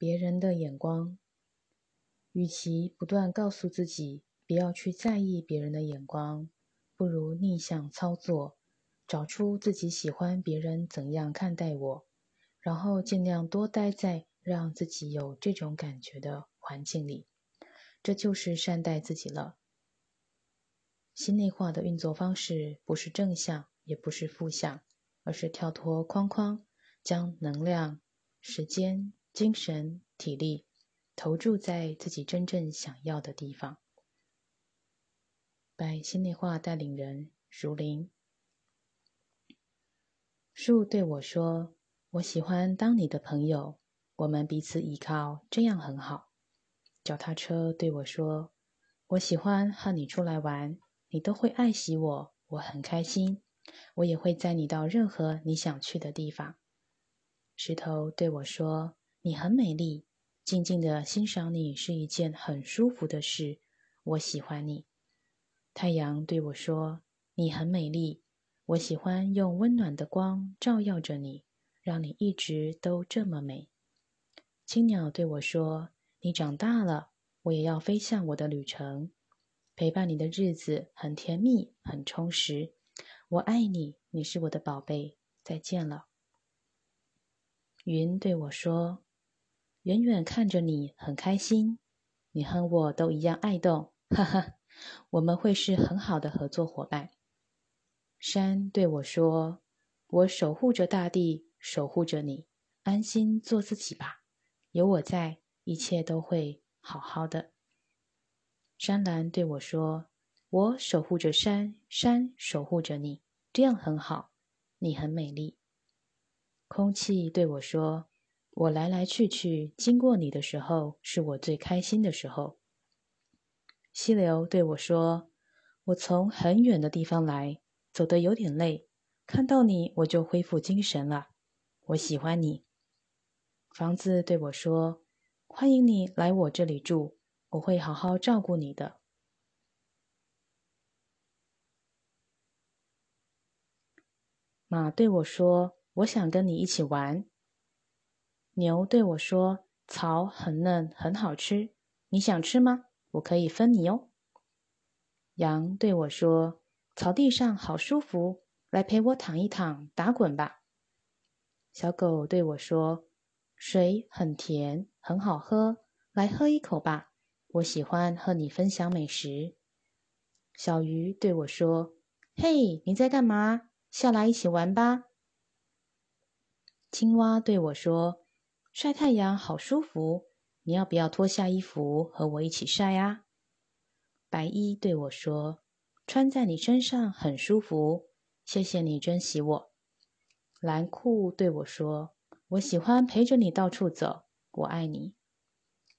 别人的眼光，与其不断告诉自己不要去在意别人的眼光，不如逆向操作，找出自己喜欢别人怎样看待我，然后尽量多待在让自己有这种感觉的环境里，这就是善待自己了。心内化的运作方式不是正向，也不是负向，而是跳脱框框，将能量、时间。精神、体力投注在自己真正想要的地方。拜心内化带领人如林树对我说：“我喜欢当你的朋友，我们彼此依靠，这样很好。”脚踏车对我说：“我喜欢和你出来玩，你都会爱惜我，我很开心。我也会载你到任何你想去的地方。”石头对我说。你很美丽，静静的欣赏你是一件很舒服的事。我喜欢你。太阳对我说：“你很美丽，我喜欢用温暖的光照耀着你，让你一直都这么美。”青鸟对我说：“你长大了，我也要飞向我的旅程。陪伴你的日子很甜蜜，很充实。我爱你，你是我的宝贝。再见了。”云对我说。远远看着你很开心，你和我都一样爱动，哈哈，我们会是很好的合作伙伴。山对我说：“我守护着大地，守护着你，安心做自己吧，有我在，一切都会好好的。”山岚对我说：“我守护着山，山守护着你，这样很好，你很美丽。”空气对我说。我来来去去，经过你的时候，是我最开心的时候。溪流对我说：“我从很远的地方来，走得有点累，看到你我就恢复精神了。我喜欢你。”房子对我说：“欢迎你来我这里住，我会好好照顾你的。”马对我说：“我想跟你一起玩。”牛对我说：“草很嫩，很好吃，你想吃吗？我可以分你哦。”羊对我说：“草地上好舒服，来陪我躺一躺，打滚吧。”小狗对我说：“水很甜，很好喝，来喝一口吧，我喜欢和你分享美食。”小鱼对我说：“嘿，你在干嘛？下来一起玩吧。”青蛙对我说。晒太阳好舒服，你要不要脱下衣服和我一起晒啊？白衣对我说：“穿在你身上很舒服，谢谢你珍惜我。”蓝裤对我说：“我喜欢陪着你到处走，我爱你。”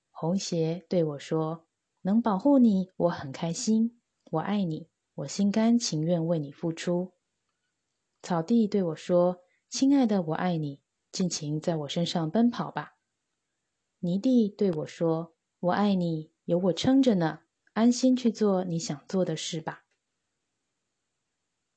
红鞋对我说：“能保护你，我很开心，我爱你，我心甘情愿为你付出。”草地对我说：“亲爱的，我爱你。”尽情在我身上奔跑吧，泥地对我说：“我爱你，有我撑着呢，安心去做你想做的事吧。”